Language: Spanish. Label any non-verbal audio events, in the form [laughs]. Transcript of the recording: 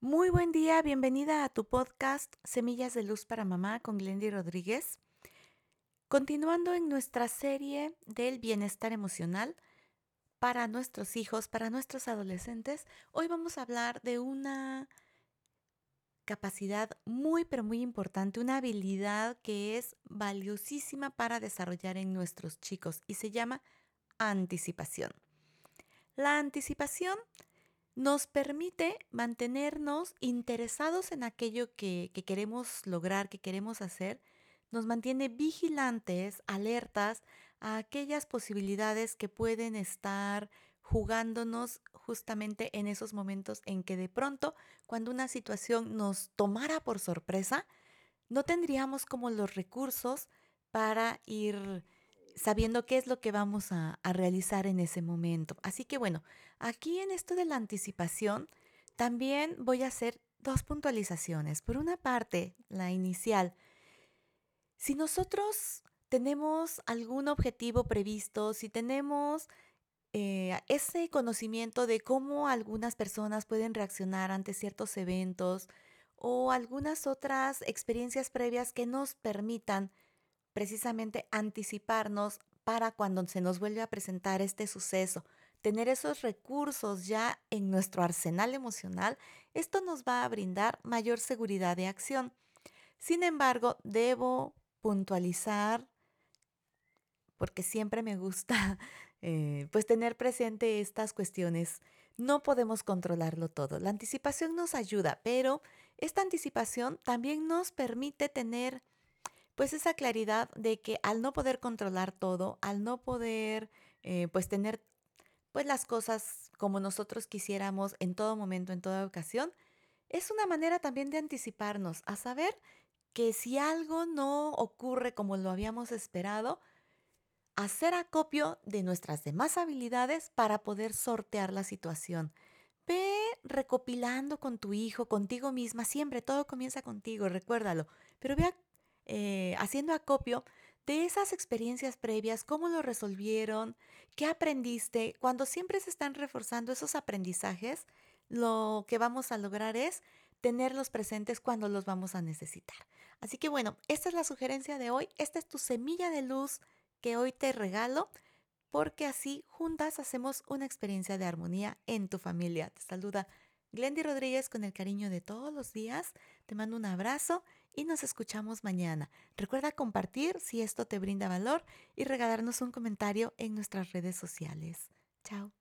Muy buen día, bienvenida a tu podcast Semillas de Luz para Mamá con Glendy Rodríguez. Continuando en nuestra serie del bienestar emocional para nuestros hijos, para nuestros adolescentes, hoy vamos a hablar de una capacidad muy pero muy importante, una habilidad que es valiosísima para desarrollar en nuestros chicos y se llama anticipación. La anticipación nos permite mantenernos interesados en aquello que, queremos lograr, que queremos hacer, nos mantiene vigilantes, alertas a aquellas posibilidades que pueden estar jugándonos justamente en esos momentos en que de pronto, cuando una situación nos tomara por sorpresa, no tendríamos como los recursos para ir sabiendo qué es lo que vamos a, realizar en ese momento. Así que bueno, aquí en esto de la anticipación, también voy a hacer dos puntualizaciones. Por una parte, la inicial. Si nosotros tenemos algún objetivo previsto, si tenemos eh, ese conocimiento de cómo algunas personas pueden reaccionar ante ciertos eventos o algunas otras experiencias previas que nos permitan precisamente anticiparnos para cuando se nos vuelve a presentar este suceso, tener esos recursos ya en nuestro arsenal emocional, esto nos va a brindar mayor seguridad de acción. Sin embargo, debo puntualizar, porque siempre me gusta [laughs] eh, pues tener presente estas cuestiones. No podemos controlarlo todo. La anticipación nos ayuda, pero esta anticipación también nos permite tener pues esa claridad de que al no poder controlar todo, al no poder eh, pues tener pues las cosas como nosotros quisiéramos en todo momento, en toda ocasión, es una manera también de anticiparnos a saber que si algo no ocurre como lo habíamos esperado, hacer acopio de nuestras demás habilidades para poder sortear la situación. Ve recopilando con tu hijo, contigo misma, siempre todo comienza contigo, recuérdalo, pero ve eh, haciendo acopio de esas experiencias previas, cómo lo resolvieron, qué aprendiste. Cuando siempre se están reforzando esos aprendizajes, lo que vamos a lograr es tenerlos presentes cuando los vamos a necesitar. Así que bueno, esta es la sugerencia de hoy. Esta es tu semilla de luz que hoy te regalo porque así juntas hacemos una experiencia de armonía en tu familia. Te saluda Glendy Rodríguez con el cariño de todos los días. Te mando un abrazo y nos escuchamos mañana. Recuerda compartir si esto te brinda valor y regalarnos un comentario en nuestras redes sociales. Chao.